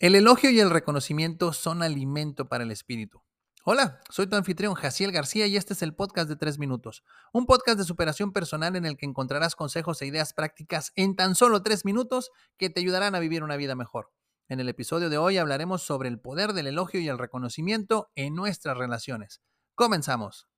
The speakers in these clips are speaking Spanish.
El elogio y el reconocimiento son alimento para el espíritu. Hola, soy tu anfitrión Jaciel García y este es el podcast de 3 minutos, un podcast de superación personal en el que encontrarás consejos e ideas prácticas en tan solo 3 minutos que te ayudarán a vivir una vida mejor. En el episodio de hoy hablaremos sobre el poder del elogio y el reconocimiento en nuestras relaciones. Comenzamos.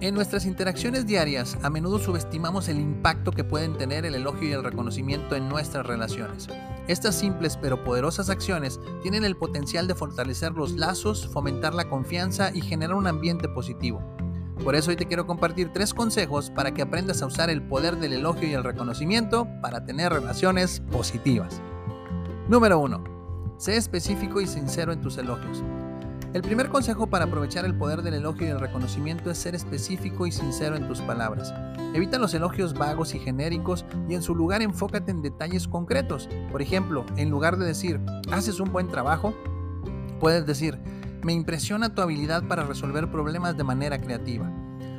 En nuestras interacciones diarias, a menudo subestimamos el impacto que pueden tener el elogio y el reconocimiento en nuestras relaciones. Estas simples pero poderosas acciones tienen el potencial de fortalecer los lazos, fomentar la confianza y generar un ambiente positivo. Por eso hoy te quiero compartir tres consejos para que aprendas a usar el poder del elogio y el reconocimiento para tener relaciones positivas. Número 1. Sé específico y sincero en tus elogios. El primer consejo para aprovechar el poder del elogio y el reconocimiento es ser específico y sincero en tus palabras. Evita los elogios vagos y genéricos y en su lugar enfócate en detalles concretos. Por ejemplo, en lugar de decir, haces un buen trabajo, puedes decir, me impresiona tu habilidad para resolver problemas de manera creativa.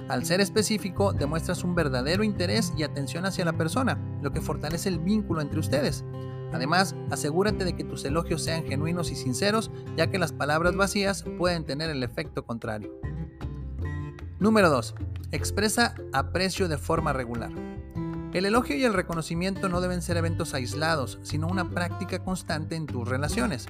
Al ser específico, demuestras un verdadero interés y atención hacia la persona, lo que fortalece el vínculo entre ustedes. Además, asegúrate de que tus elogios sean genuinos y sinceros, ya que las palabras vacías pueden tener el efecto contrario. Número 2. Expresa aprecio de forma regular. El elogio y el reconocimiento no deben ser eventos aislados, sino una práctica constante en tus relaciones.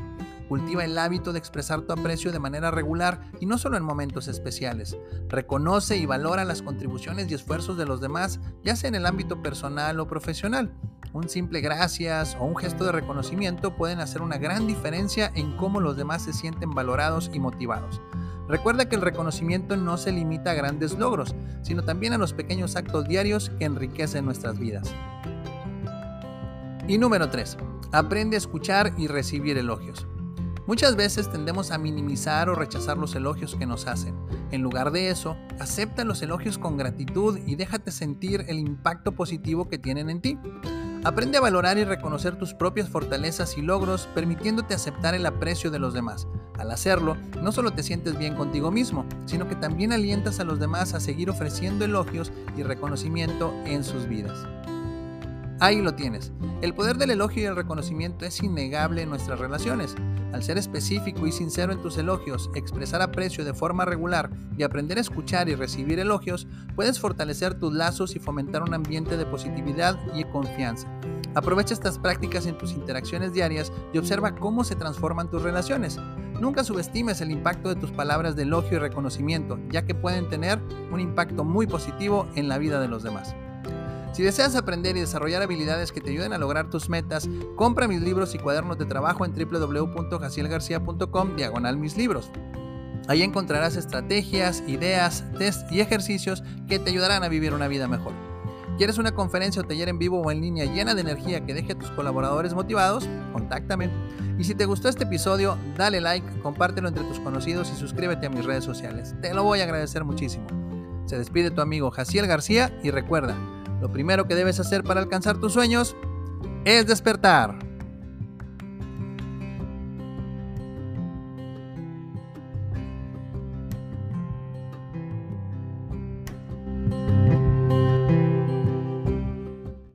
Cultiva el hábito de expresar tu aprecio de manera regular y no solo en momentos especiales. Reconoce y valora las contribuciones y esfuerzos de los demás, ya sea en el ámbito personal o profesional. Un simple gracias o un gesto de reconocimiento pueden hacer una gran diferencia en cómo los demás se sienten valorados y motivados. Recuerda que el reconocimiento no se limita a grandes logros, sino también a los pequeños actos diarios que enriquecen nuestras vidas. Y número 3. Aprende a escuchar y recibir elogios. Muchas veces tendemos a minimizar o rechazar los elogios que nos hacen. En lugar de eso, acepta los elogios con gratitud y déjate sentir el impacto positivo que tienen en ti. Aprende a valorar y reconocer tus propias fortalezas y logros, permitiéndote aceptar el aprecio de los demás. Al hacerlo, no solo te sientes bien contigo mismo, sino que también alientas a los demás a seguir ofreciendo elogios y reconocimiento en sus vidas. Ahí lo tienes. El poder del elogio y el reconocimiento es innegable en nuestras relaciones. Al ser específico y sincero en tus elogios, expresar aprecio de forma regular y aprender a escuchar y recibir elogios, puedes fortalecer tus lazos y fomentar un ambiente de positividad y confianza. Aprovecha estas prácticas en tus interacciones diarias y observa cómo se transforman tus relaciones. Nunca subestimes el impacto de tus palabras de elogio y reconocimiento, ya que pueden tener un impacto muy positivo en la vida de los demás. Si deseas aprender y desarrollar habilidades que te ayuden a lograr tus metas, compra mis libros y cuadernos de trabajo en www.jacielgarcia.com diagonal mis libros. Ahí encontrarás estrategias, ideas, test y ejercicios que te ayudarán a vivir una vida mejor. ¿Quieres una conferencia o taller en vivo o en línea llena de energía que deje a tus colaboradores motivados? Contáctame. Y si te gustó este episodio, dale like, compártelo entre tus conocidos y suscríbete a mis redes sociales. Te lo voy a agradecer muchísimo. Se despide tu amigo Jaciel García y recuerda, lo primero que debes hacer para alcanzar tus sueños es despertar.